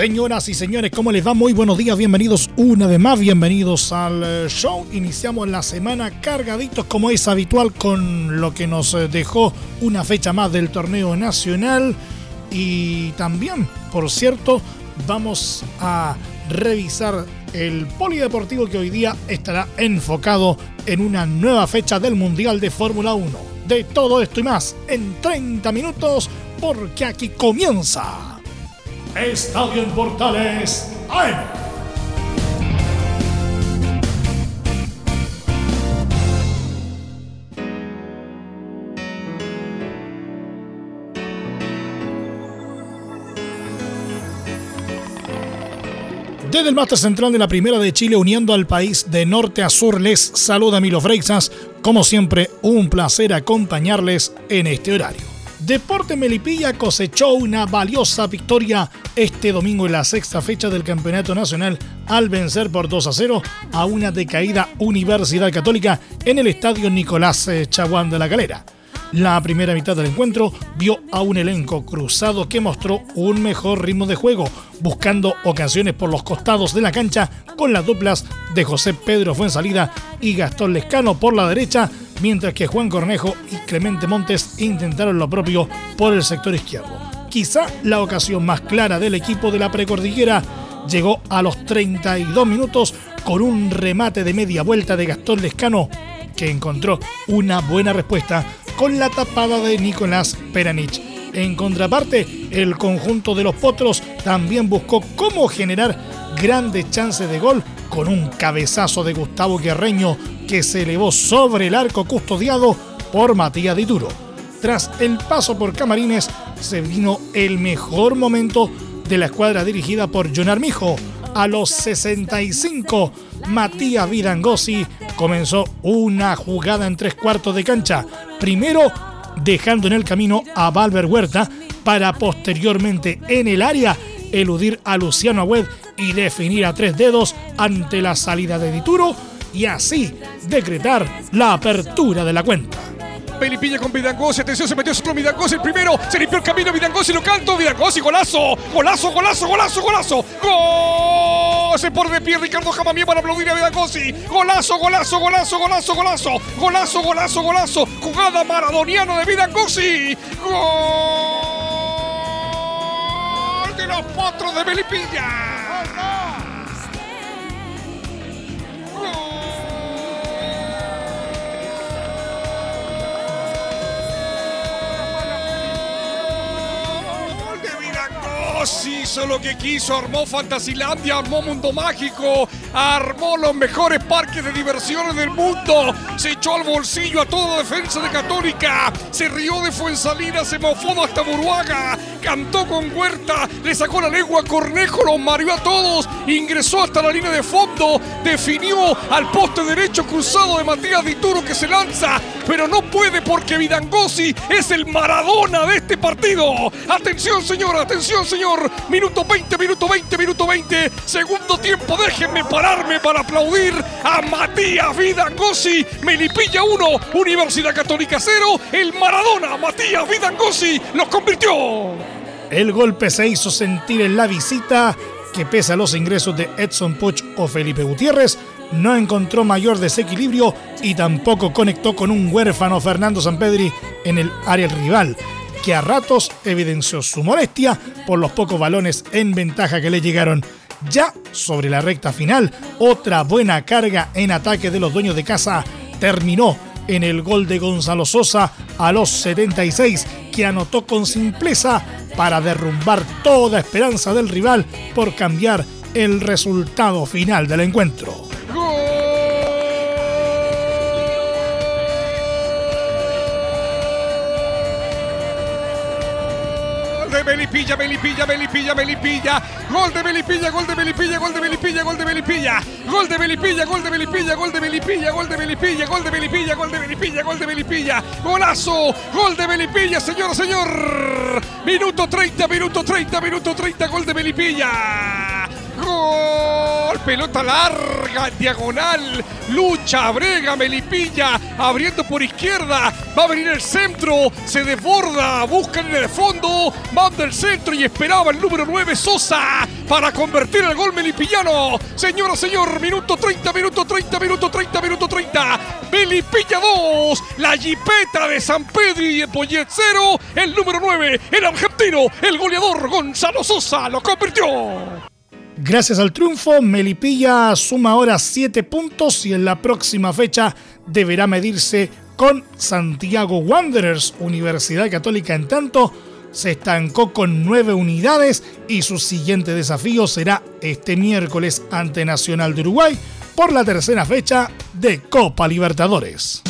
Señoras y señores, ¿cómo les va? Muy buenos días, bienvenidos una vez más, bienvenidos al eh, show. Iniciamos la semana cargaditos como es habitual con lo que nos eh, dejó una fecha más del torneo nacional y también, por cierto, vamos a revisar el polideportivo que hoy día estará enfocado en una nueva fecha del Mundial de Fórmula 1. De todo esto y más en 30 minutos porque aquí comienza Estadio en Portales AM. Desde el máster central de la Primera de Chile, uniendo al país de norte a sur, les saluda Milo Freixas. Como siempre, un placer acompañarles en este horario. Deporte Melipilla cosechó una valiosa victoria este domingo en la sexta fecha del Campeonato Nacional al vencer por 2 a 0 a una decaída Universidad Católica en el Estadio Nicolás eh, Chaguán de la Calera. La primera mitad del encuentro vio a un elenco cruzado que mostró un mejor ritmo de juego, buscando ocasiones por los costados de la cancha con las duplas de José Pedro Fuensalida y Gastón Lescano por la derecha, mientras que Juan Cornejo y Clemente Montes intentaron lo propio por el sector izquierdo. Quizá la ocasión más clara del equipo de la precordillera llegó a los 32 minutos con un remate de media vuelta de Gastón Lescano que encontró una buena respuesta con la tapada de Nicolás Peranich. En contraparte, el conjunto de los potros también buscó cómo generar grandes chances de gol con un cabezazo de Gustavo Guerreño que se elevó sobre el arco custodiado por Matías Dituro. Tras el paso por Camarines, se vino el mejor momento de la escuadra dirigida por John Armijo. A los 65, Matías Vidangosi comenzó una jugada en tres cuartos de cancha. Primero, dejando en el camino a Valver Huerta para posteriormente en el área eludir a Luciano Agüed y definir a tres dedos ante la salida de Dituro y así decretar la apertura de la cuenta. Pelipilla con Vidangosi, atención, se metió con Vidangosi el primero, se limpió el camino, Vidangosi lo canto, Vidangosi, golazo, golazo, golazo, golazo, golazo, gol, se pone de pie Ricardo Jamamie para aplaudir a Bedacosi. Golazo, golazo, golazo, golazo, golazo. Golazo, golazo, golazo. Jugada maradoniana de Bedacosi. Gol de los potros de Melipilla. Sí, hizo lo que quiso, armó Fantasilandia, armó Mundo Mágico, armó los mejores parques de diversiones del mundo, se echó al bolsillo a toda defensa de Católica, se rió de Fuensalida, se mofó hasta Buruaga, cantó con Huerta, le sacó la lengua a Cornejo, los mareó a todos, ingresó hasta la línea de fondo, definió al poste derecho cruzado de Matías Dituro que se lanza, pero no puede porque Vidangosi es el Maradona de este partido. Atención, señor, atención, señor. Minuto 20, minuto 20, minuto 20. Segundo tiempo, déjenme pararme para aplaudir a Matías Vidangosi. Melipilla 1, Universidad Católica 0. El Maradona, Matías Vidangosi, los convirtió. El golpe se hizo sentir en la visita que pese a los ingresos de Edson Puch o Felipe Gutiérrez, no encontró mayor desequilibrio y tampoco conectó con un huérfano Fernando Sampedri en el área rival que a ratos evidenció su molestia por los pocos balones en ventaja que le llegaron. Ya sobre la recta final, otra buena carga en ataque de los dueños de casa terminó en el gol de Gonzalo Sosa a los 76, que anotó con simpleza para derrumbar toda esperanza del rival por cambiar el resultado final del encuentro. De Melipilla, Melipilla, Melipilla. Gol de Melipilla, gol de Melipilla, gol de Melipilla, gol de Melipilla. Gol de Melipilla, gol de Melipilla, gol de Melipilla, gol de Melipilla, gol de Melipilla, gol de Melipilla, gol de Melipilla. Golazo, gol de Melipilla, señor, señor. Minuto 30, minuto 30, minuto 30, gol de Melipilla. Gol, pelota larga, diagonal, lucha, brega, Melipilla, abriendo por izquierda, va a venir el centro, se desborda, busca en el fondo, manda el centro y esperaba el número 9 Sosa para convertir el gol melipillano. Señora, señor, minuto 30, minuto 30, minuto 30, minuto 30. Melipilla 2, la jipeta de San Pedro y el 0, el número 9, el argentino, el goleador Gonzalo Sosa lo convirtió. Gracias al triunfo, Melipilla suma ahora 7 puntos y en la próxima fecha deberá medirse con Santiago Wanderers, Universidad Católica en tanto se estancó con 9 unidades y su siguiente desafío será este miércoles ante Nacional de Uruguay por la tercera fecha de Copa Libertadores.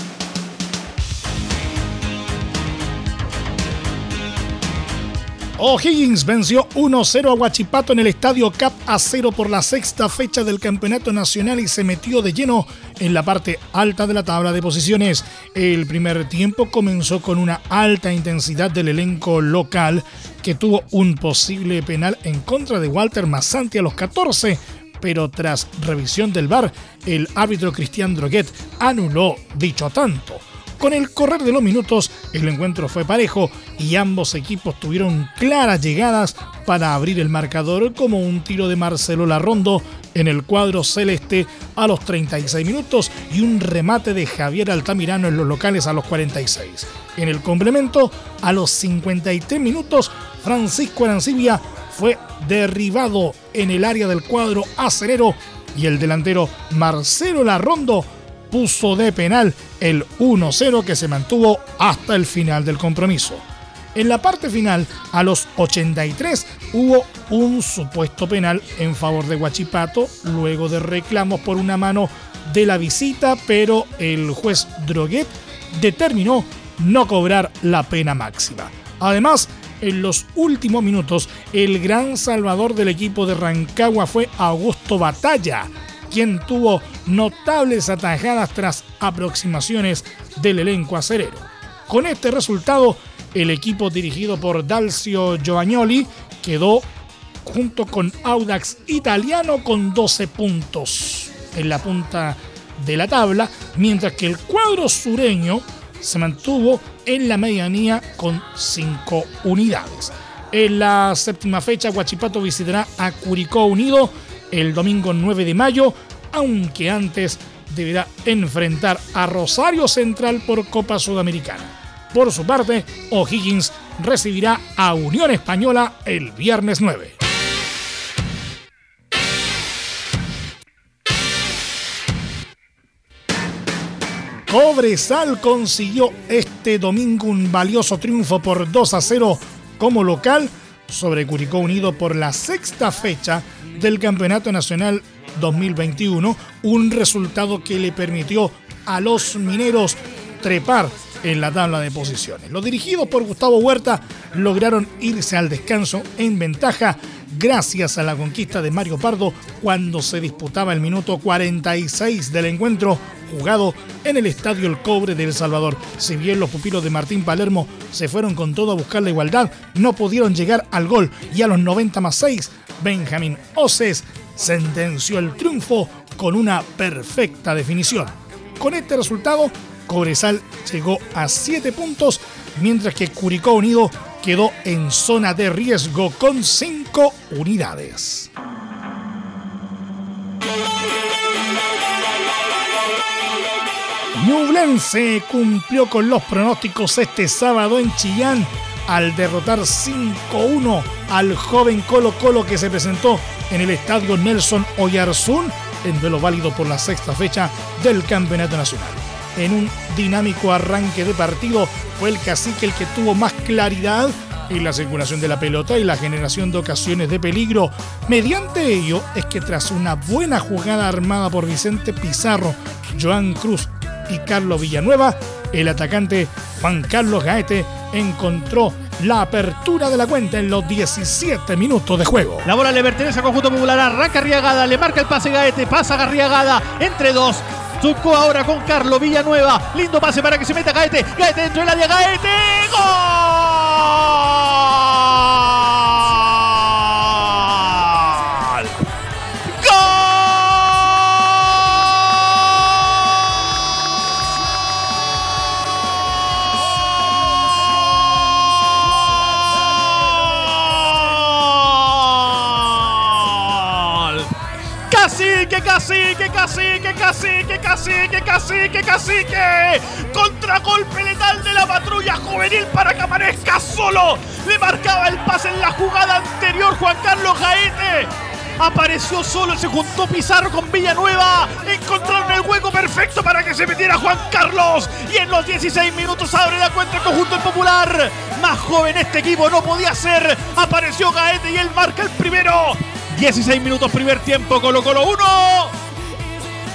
O'Higgins venció 1-0 a Huachipato en el estadio Cap a 0 por la sexta fecha del campeonato nacional y se metió de lleno en la parte alta de la tabla de posiciones. El primer tiempo comenzó con una alta intensidad del elenco local que tuvo un posible penal en contra de Walter Massanti a los 14 pero tras revisión del VAR, el árbitro Cristian Droguet anuló dicho tanto. Con el correr de los minutos, el encuentro fue parejo y ambos equipos tuvieron claras llegadas para abrir el marcador como un tiro de Marcelo Larrondo en el cuadro celeste a los 36 minutos y un remate de Javier Altamirano en los locales a los 46. En el complemento, a los 53 minutos, Francisco Arancibia fue derribado en el área del cuadro acerero y el delantero Marcelo Larrondo puso de penal el 1-0 que se mantuvo hasta el final del compromiso. En la parte final, a los 83, hubo un supuesto penal en favor de Huachipato, luego de reclamos por una mano de la visita, pero el juez Droguet determinó no cobrar la pena máxima. Además, en los últimos minutos, el gran salvador del equipo de Rancagua fue Augusto Batalla, quien tuvo notables atajadas tras aproximaciones del elenco acerero. Con este resultado, el equipo dirigido por Dalcio Giovagnoli quedó junto con Audax Italiano con 12 puntos en la punta de la tabla, mientras que el cuadro sureño se mantuvo en la medianía con 5 unidades. En la séptima fecha, Huachipato visitará a Curicó Unido el domingo 9 de mayo, aunque antes deberá enfrentar a Rosario Central por Copa Sudamericana. Por su parte, O'Higgins recibirá a Unión Española el viernes 9. Cobresal consiguió este domingo un valioso triunfo por 2 a 0 como local sobre Curicó Unido por la sexta fecha del Campeonato Nacional 2021, un resultado que le permitió a los mineros trepar en la tabla de posiciones. Los dirigidos por Gustavo Huerta lograron irse al descanso en ventaja gracias a la conquista de Mario Pardo cuando se disputaba el minuto 46 del encuentro jugado en el Estadio El Cobre de El Salvador. Si bien los pupilos de Martín Palermo se fueron con todo a buscar la igualdad, no pudieron llegar al gol y a los 90 más 6, Benjamín Oces sentenció el triunfo con una perfecta definición. Con este resultado, Cobresal llegó a 7 puntos, mientras que Curicó Unido quedó en zona de riesgo con 5 unidades. Ñublense cumplió con los pronósticos este sábado en Chillán al derrotar 5-1 al joven Colo Colo que se presentó en el estadio Nelson Oyarzún en duelo válido por la sexta fecha del Campeonato Nacional. En un dinámico arranque de partido fue el cacique el que tuvo más claridad en la circulación de la pelota y la generación de ocasiones de peligro. Mediante ello es que tras una buena jugada armada por Vicente Pizarro, Joan Cruz y Carlos Villanueva, el atacante Juan Carlos Gaete encontró la apertura de la cuenta en los 17 minutos de juego. La bola le pertenece al conjunto popular, arranca Arriagada, le marca el pase Gaete, pasa Garriagada, entre dos, Zucco ahora con Carlos Villanueva. Lindo pase para que se meta Gaete. Gaete dentro del área. Gaete. Cacique, cacique, cacique, cacique, cacique, cacique. Contragolpe letal de la patrulla juvenil para que aparezca solo. Le marcaba el pase en la jugada anterior Juan Carlos Gaete. Apareció solo, se juntó Pizarro con Villanueva. Encontraron el hueco perfecto para que se metiera Juan Carlos. Y en los 16 minutos abre la cuenta el conjunto popular. Más joven este equipo no podía ser. Apareció Gaete y él marca el primero. 16 minutos primer tiempo, Colo Colo 1.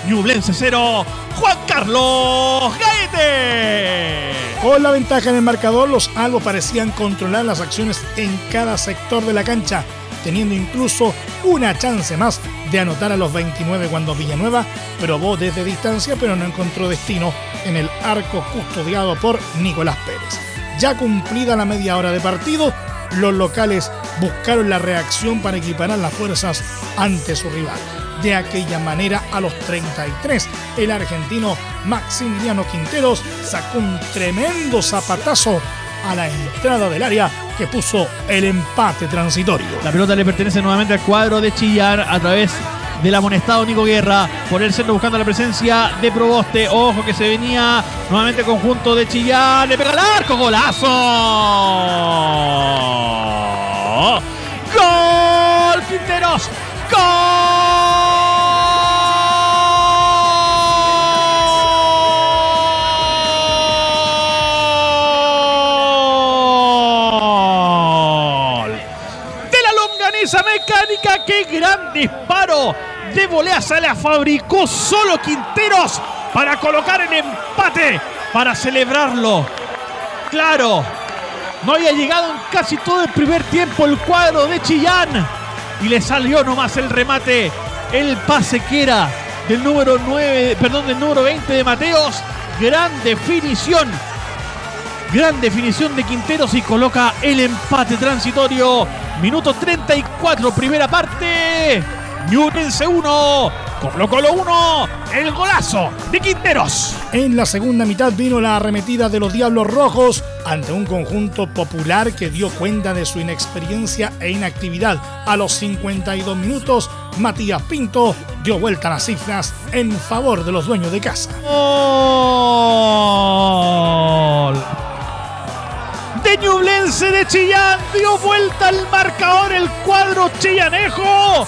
Ñublense 0. Juan Carlos Gaete. Con la ventaja en el marcador, los albos parecían controlar las acciones en cada sector de la cancha, teniendo incluso una chance más de anotar a los 29 cuando Villanueva probó desde distancia, pero no encontró destino en el arco custodiado por Nicolás Pérez. Ya cumplida la media hora de partido, los locales buscaron la reacción para equiparar las fuerzas ante su rival. De aquella manera, a los 33, el argentino Maximiliano Quinteros sacó un tremendo zapatazo a la entrada del área que puso el empate transitorio. La pelota le pertenece nuevamente al cuadro de Chillar a través del amonestado Nico Guerra por el centro buscando la presencia de Proboste. Ojo que se venía nuevamente conjunto de Chillar. Le pega el arco, golazo. ¡Gol! Quinteros. ¡Gol! esa mecánica. ¡Qué gran disparo! De volea se la fabricó solo Quinteros para colocar el empate, para celebrarlo. Claro, no había llegado en casi todo el primer tiempo el cuadro de Chillán. Y le salió nomás el remate, el pase que era del número 9, perdón, del número 20 de Mateos. Gran definición. Gran definición de Quinteros y coloca el empate transitorio Minuto 34, primera parte. Ñublense 1, Colo Colo 1, el golazo de Quinteros. En la segunda mitad vino la arremetida de los Diablos Rojos ante un conjunto popular que dio cuenta de su inexperiencia e inactividad. A los 52 minutos, Matías Pinto dio vuelta a las cifras en favor de los dueños de casa. ¡Gol! de Ñublense de Chillán. Dio vuelta al marcador el cuadro chillanejo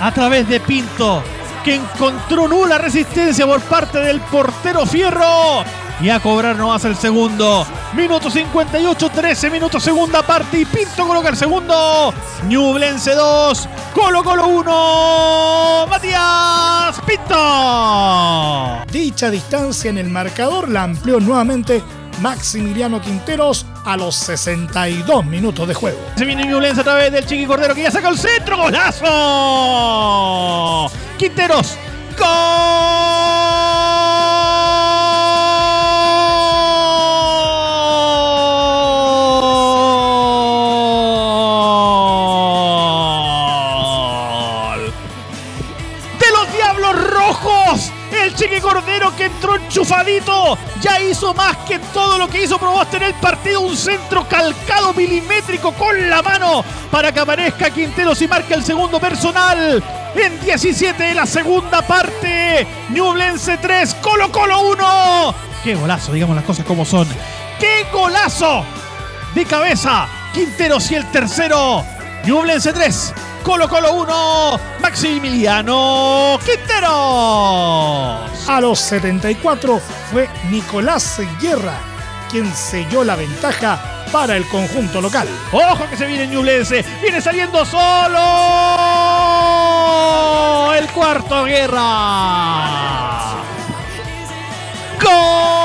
a través de Pinto, que encontró nula resistencia por parte del portero Fierro. Y a cobrar nomás el segundo. Minuto 58, 13 minutos segunda parte. Y Pinto coloca el segundo. Ñublense 2, Colo Colo 1. Matías Pinto. Dicha distancia en el marcador la amplió nuevamente Maximiliano Quinteros a los 62 minutos de juego. Se viene violencia a través del Chiqui Cordero que ya saca el centro. ¡Golazo! Quinteros. ¡Gol! Entró enchufadito ya hizo más que todo lo que hizo Proboste en el partido. Un centro calcado milimétrico con la mano para que aparezca Quinteros y marque el segundo personal. En 17 de la segunda parte. Ñublense 3, Colo Colo 1. Qué golazo, digamos las cosas como son. ¡Qué golazo! De cabeza, Quinteros y el tercero. Ñublense 3, Colo Colo 1, Maximiliano Quintero. A los 74 fue Nicolás Guerra quien selló la ventaja para el conjunto local. Ojo que se viene Ñublense, viene saliendo solo el cuarto Guerra. ¡Gol!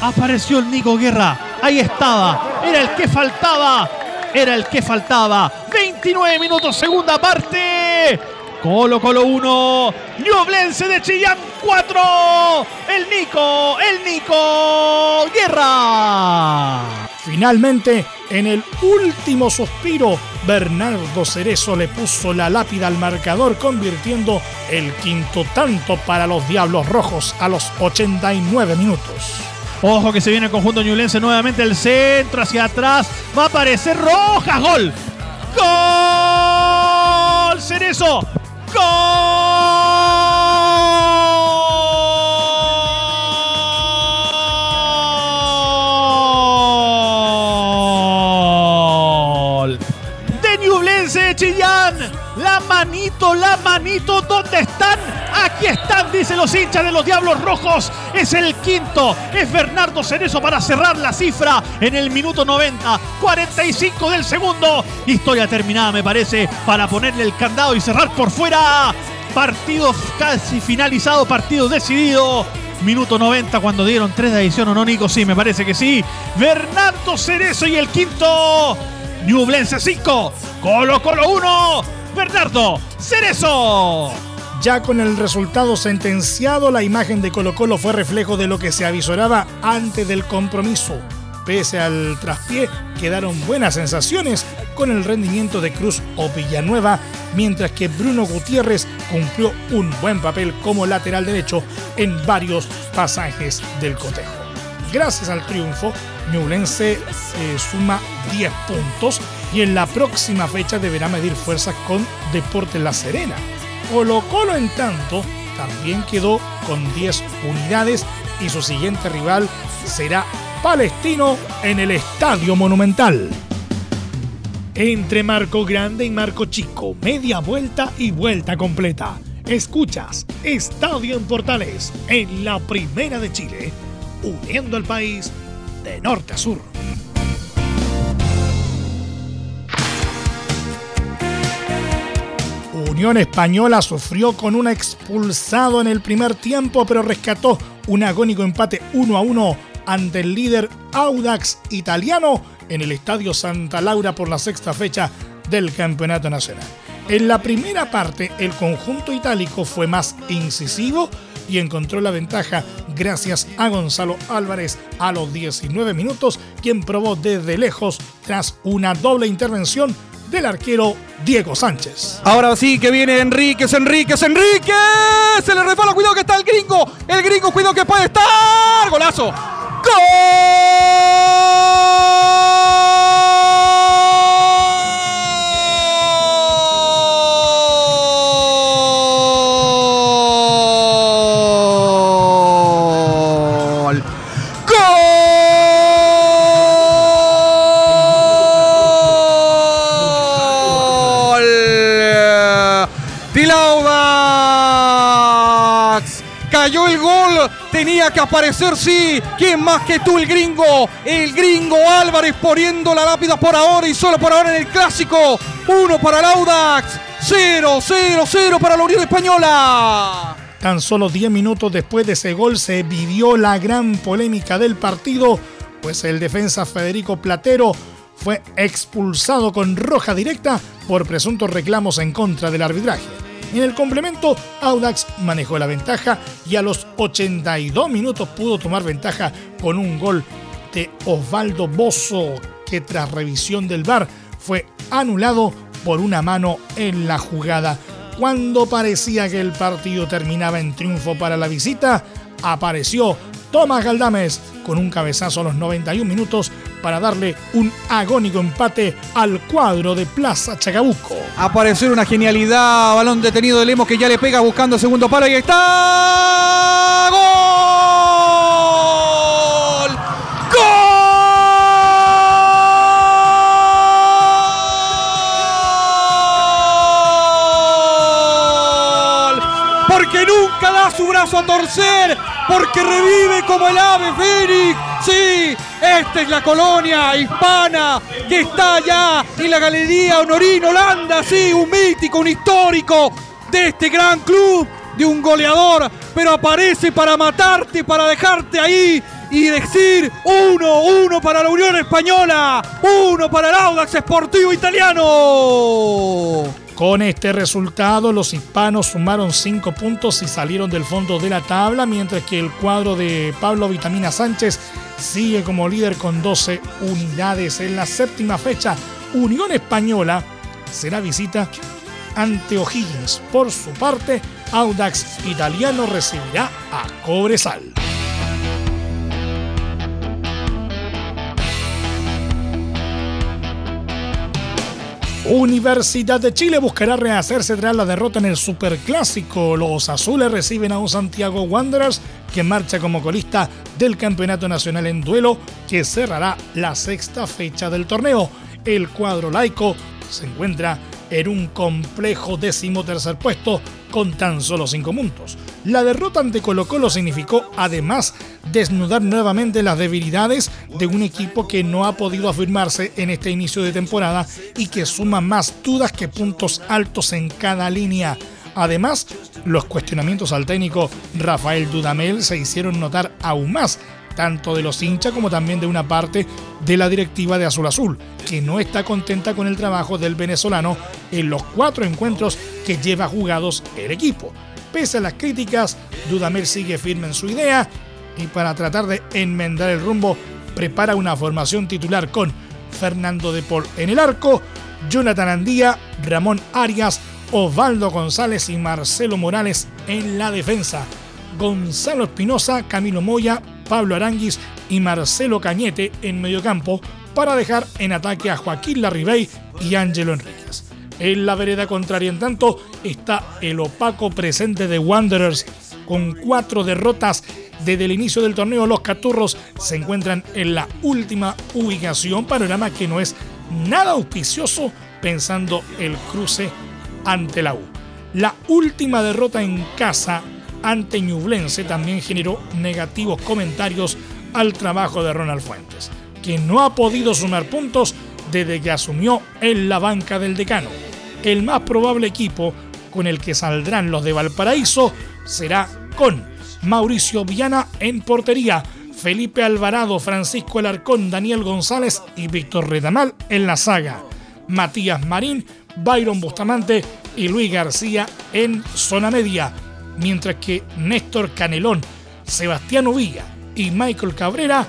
Apareció el Nico Guerra. Ahí estaba. Era el que faltaba. Era el que faltaba. 29 minutos, segunda parte. Colo Colo 1, Ñublense de Chillán 4, el Nico, el Nico, Guerra. Finalmente, en el último suspiro, Bernardo Cerezo le puso la lápida al marcador, convirtiendo el quinto tanto para los Diablos Rojos a los 89 minutos. Ojo que se viene el conjunto ñublense nuevamente el centro hacia atrás. Va a aparecer Rojas. Gol. Gol. Cerezo. ¡Gol! De Ñublense Chillán. La manito, la manito, ¿dónde están? Aquí están, dicen los hinchas de los Diablos Rojos. Es el quinto. Es Bernardo Cerezo para cerrar la cifra en el minuto 90. 45 del segundo. Historia terminada, me parece, para ponerle el candado y cerrar por fuera. Partido casi finalizado, partido decidido. Minuto 90 cuando dieron 3 de adición o no, Nico. Sí, me parece que sí. Bernardo Cerezo y el quinto. Ñublense 5. Colo Colo 1. Bernardo Cerezo. Ya con el resultado sentenciado, la imagen de Colo Colo fue reflejo de lo que se avisoraba antes del compromiso. Pese al traspié, quedaron buenas sensaciones con el rendimiento de Cruz o Villanueva, mientras que Bruno Gutiérrez cumplió un buen papel como lateral derecho en varios pasajes del cotejo. Gracias al triunfo, Ñublense eh, suma 10 puntos y en la próxima fecha deberá medir fuerzas con Deportes La Serena. Colo Colo, en tanto, también quedó con 10 unidades y su siguiente rival será Palestino en el Estadio Monumental. Entre Marco Grande y Marco Chico, media vuelta y vuelta completa. Escuchas Estadio en Portales en la Primera de Chile, uniendo al país de norte a sur. Unión Española sufrió con un expulsado en el primer tiempo, pero rescató un agónico empate 1 a 1 ante el líder Audax italiano en el Estadio Santa Laura por la sexta fecha del Campeonato Nacional. En la primera parte, el conjunto itálico fue más incisivo y encontró la ventaja gracias a Gonzalo Álvarez a los 19 minutos, quien probó desde lejos tras una doble intervención del arquero Diego Sánchez. Ahora sí que viene Enríquez, Enríquez, Enríquez. Se le resbala, cuidado que está el gringo. El gringo, cuidado que puede estar. Golazo. ¡Gol! Que aparecer, sí. ¿Quién más que tú, el gringo? El gringo Álvarez poniendo la lápida por ahora y solo por ahora en el clásico. Uno para el Audax. Cero, cero, cero para la Unión Española. Tan solo 10 minutos después de ese gol se vivió la gran polémica del partido, pues el defensa Federico Platero fue expulsado con roja directa por presuntos reclamos en contra del arbitraje. En el complemento, Audax manejó la ventaja y a los 82 minutos pudo tomar ventaja con un gol de Osvaldo Bozo, que tras revisión del VAR fue anulado por una mano en la jugada. Cuando parecía que el partido terminaba en triunfo para la visita, apareció Tomás Galdames con un cabezazo a los 91 minutos para darle un agónico empate al cuadro de Plaza Chacabuco. Apareció una genialidad, balón detenido de Lemos que ya le pega buscando segundo palo y ahí está. ¡Gol! ¡Gol! Porque nunca da su brazo a torcer, porque revive como el ave fénix. Sí, esta es la colonia hispana que está allá en la Galería Honorín Holanda, sí, un mítico, un histórico de este gran club, de un goleador, pero aparece para matarte, para dejarte ahí y decir uno, uno para la Unión Española, uno para el Audax Sportivo Italiano. Con este resultado, los hispanos sumaron 5 puntos y salieron del fondo de la tabla, mientras que el cuadro de Pablo Vitamina Sánchez sigue como líder con 12 unidades. En la séptima fecha, Unión Española será visita ante O'Higgins. Por su parte, Audax Italiano recibirá a Cobresal. Universidad de Chile buscará rehacerse tras la derrota en el Superclásico. Los azules reciben a un Santiago Wanderers que marcha como colista del Campeonato Nacional en duelo que cerrará la sexta fecha del torneo. El cuadro laico se encuentra en un complejo décimo tercer puesto con tan solo cinco puntos. La derrota ante Colo Colo significó además desnudar nuevamente las debilidades de un equipo que no ha podido afirmarse en este inicio de temporada y que suma más dudas que puntos altos en cada línea. Además, los cuestionamientos al técnico Rafael Dudamel se hicieron notar aún más tanto de los hinchas como también de una parte de la directiva de Azul Azul, que no está contenta con el trabajo del venezolano en los cuatro encuentros que lleva jugados el equipo. Pese a las críticas, Dudamel sigue firme en su idea y para tratar de enmendar el rumbo prepara una formación titular con Fernando de Paul en el arco, Jonathan Andía, Ramón Arias, Osvaldo González y Marcelo Morales en la defensa. Gonzalo Espinosa, Camilo Moya, Pablo Aranguis y Marcelo Cañete en mediocampo para dejar en ataque a Joaquín Larribey y Ángelo Enríquez. En la vereda contraria, en tanto, está el opaco presente de Wanderers con cuatro derrotas desde el inicio del torneo. Los Caturros se encuentran en la última ubicación, panorama que no es nada auspicioso pensando el cruce ante la U. La última derrota en casa ante Ñublense también generó negativos comentarios al trabajo de Ronald Fuentes, que no ha podido sumar puntos desde que asumió en la banca del decano. El más probable equipo con el que saldrán los de Valparaíso será con Mauricio Viana en portería, Felipe Alvarado, Francisco Alarcón, Daniel González y Víctor Redamal en la saga, Matías Marín, Byron Bustamante y Luis García en zona media mientras que Néstor Canelón, Sebastián Villa y Michael Cabrera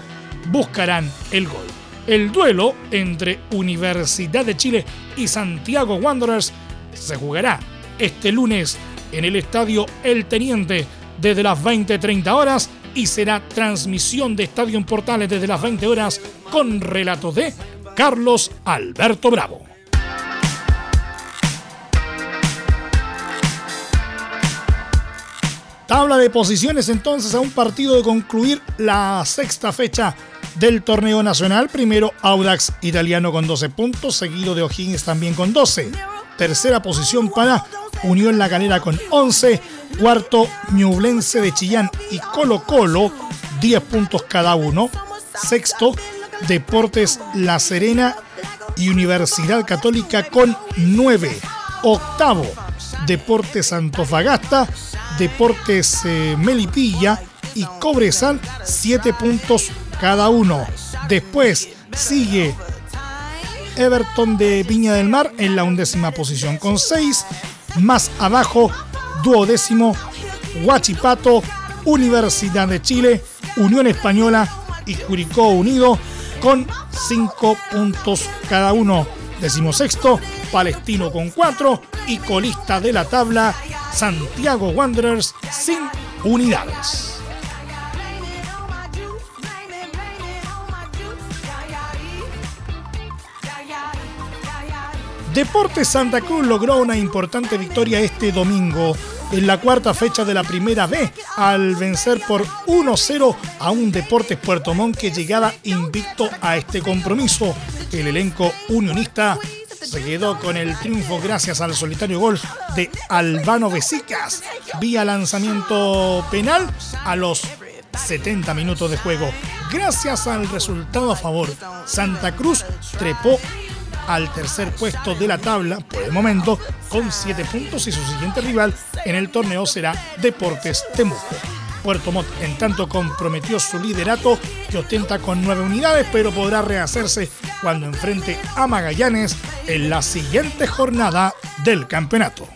buscarán el gol. El duelo entre Universidad de Chile y Santiago Wanderers se jugará este lunes en el estadio El Teniente desde las 20:30 horas y será transmisión de Estadio en Portales desde las 20 horas con relato de Carlos Alberto Bravo. Tabla de posiciones entonces a un partido de concluir la sexta fecha del torneo nacional. Primero Audax italiano con 12 puntos, seguido de O'Higgins también con 12. Tercera posición para Unión La Calera con 11. Cuarto Ñublense de Chillán y Colo Colo, 10 puntos cada uno. Sexto Deportes La Serena y Universidad Católica con 9. Octavo Deportes Antofagasta Deportes eh, Melipilla y Cobresal, 7 puntos cada uno. Después sigue Everton de Viña del Mar en la undécima posición con 6. Más abajo, duodécimo, Huachipato, Universidad de Chile, Unión Española y Curicó Unido con 5 puntos cada uno. Decimosexto, Palestino con 4 y colista de la tabla Santiago Wanderers sin unidades. Deportes Santa Cruz logró una importante victoria este domingo en la cuarta fecha de la primera B al vencer por 1-0 a un Deportes Puerto Montt que llegaba invicto a este compromiso. El elenco unionista se quedó con el triunfo gracias al solitario gol de Albano Besicas vía lanzamiento penal a los 70 minutos de juego. Gracias al resultado a favor, Santa Cruz trepó al tercer puesto de la tabla por el momento con 7 puntos y su siguiente rival en el torneo será Deportes Temuco. Puerto Montt en tanto comprometió su liderato que ostenta con nueve unidades, pero podrá rehacerse cuando enfrente a Magallanes en la siguiente jornada del campeonato.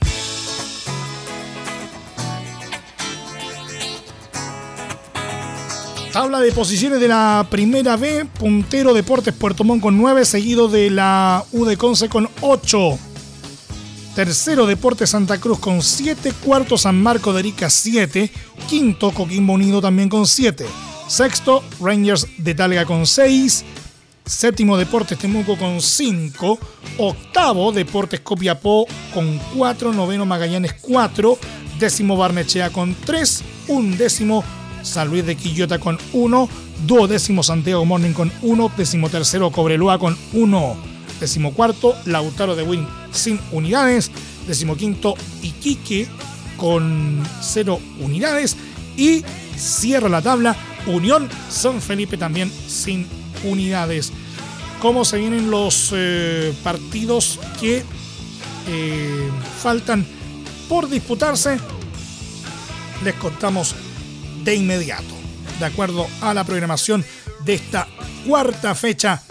Tabla de posiciones de la primera B, puntero Deportes Puerto Montt con 9, seguido de la U de Conce con 8. Tercero Deportes Santa Cruz con 7, cuarto San Marco de Arica 7, quinto Coquimbo Unido también con 7, sexto Rangers de Talga con 6, séptimo Deportes Temuco con 5, octavo Deportes Copiapó con 4, noveno Magallanes 4, décimo Barnechea con 3, undécimo San Luis de Quillota con 1, duodécimo Santiago Morning con 1, décimo tercero Cobreloa con 1, décimo cuarto Lautaro de Win sin unidades, décimo quinto Iquique con 0 unidades y cierra la tabla Unión San Felipe también sin unidades. ¿Cómo se vienen los eh, partidos que eh, faltan por disputarse? Les contamos de inmediato, de acuerdo a la programación de esta cuarta fecha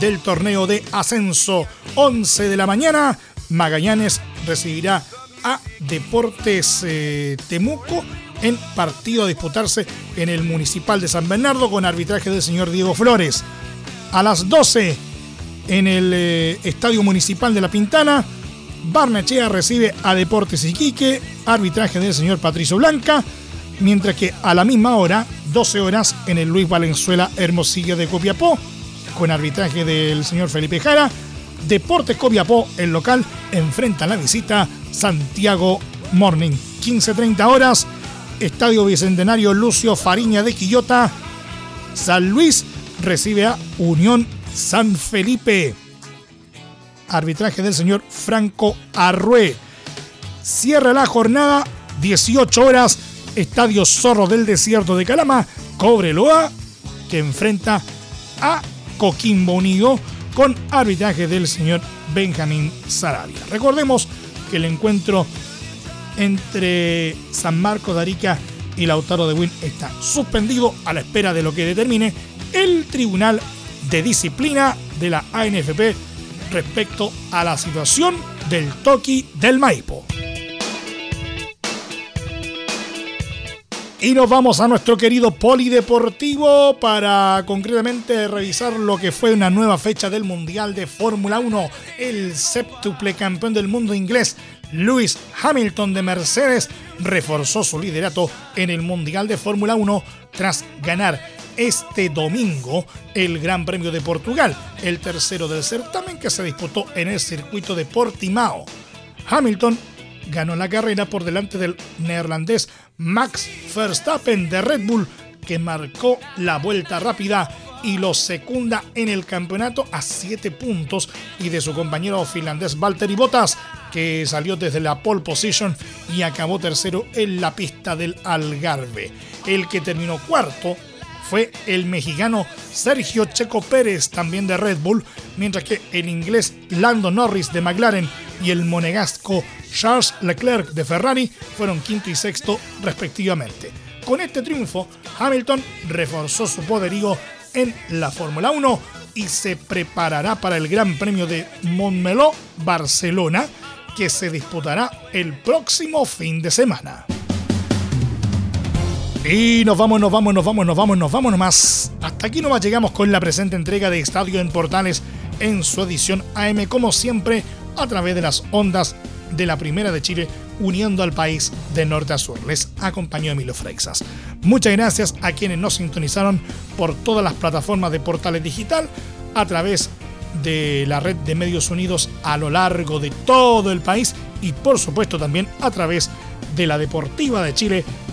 del torneo de ascenso. 11 de la mañana, Magallanes recibirá a Deportes eh, Temuco en partido a disputarse en el Municipal de San Bernardo con arbitraje del señor Diego Flores. A las 12 en el eh, Estadio Municipal de La Pintana, Barnechea recibe a Deportes Iquique, arbitraje del señor Patricio Blanca mientras que a la misma hora, 12 horas, en el Luis Valenzuela Hermosillo de Copiapó, con arbitraje del señor Felipe Jara, Deportes Copiapó, el local, enfrenta la visita Santiago Morning. 15.30 horas, Estadio Bicentenario Lucio Fariña de Quillota, San Luis recibe a Unión San Felipe. Arbitraje del señor Franco Arrué. Cierra la jornada, 18 horas, Estadio Zorro del Desierto de Calama, Cobreloa, que enfrenta a Coquimbo Unido con arbitraje del señor Benjamín Sarabia. Recordemos que el encuentro entre San Marcos de Arica y Lautaro de Win está suspendido a la espera de lo que determine el Tribunal de Disciplina de la ANFP respecto a la situación del Toki del Maipo. Y nos vamos a nuestro querido polideportivo para concretamente revisar lo que fue una nueva fecha del Mundial de Fórmula 1. El séptuple campeón del mundo inglés, Lewis Hamilton de Mercedes, reforzó su liderato en el Mundial de Fórmula 1 tras ganar este domingo el Gran Premio de Portugal, el tercero del certamen que se disputó en el circuito de Portimao. Hamilton ganó la carrera por delante del neerlandés Max Verstappen de Red Bull, que marcó la vuelta rápida y lo secunda en el campeonato a 7 puntos y de su compañero finlandés Valtteri Bottas, que salió desde la pole position y acabó tercero en la pista del Algarve. El que terminó cuarto fue el mexicano Sergio Checo Pérez, también de Red Bull, mientras que el inglés Lando Norris de McLaren y el monegasco Charles Leclerc de Ferrari fueron quinto y sexto respectivamente. Con este triunfo, Hamilton reforzó su poderío en la Fórmula 1 y se preparará para el Gran Premio de Montmeló, Barcelona, que se disputará el próximo fin de semana. Y nos vamos, nos vamos, nos vamos, nos vamos, nos vamos nomás. Hasta aquí nomás llegamos con la presente entrega de Estadio en Portales en su edición AM, como siempre, a través de las ondas de la Primera de Chile, uniendo al país de norte a sur. Les acompañó Emilio Freixas. Muchas gracias a quienes nos sintonizaron por todas las plataformas de Portales Digital, a través de la red de medios unidos a lo largo de todo el país y por supuesto también a través de la Deportiva de Chile,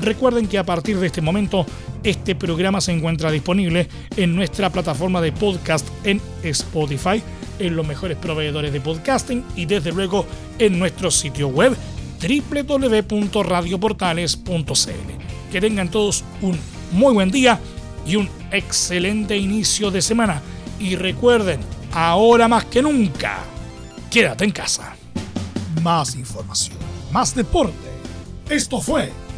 Recuerden que a partir de este momento este programa se encuentra disponible en nuestra plataforma de podcast en Spotify, en los mejores proveedores de podcasting y desde luego en nuestro sitio web www.radioportales.cl. Que tengan todos un muy buen día y un excelente inicio de semana. Y recuerden, ahora más que nunca, quédate en casa. Más información, más deporte. Esto fue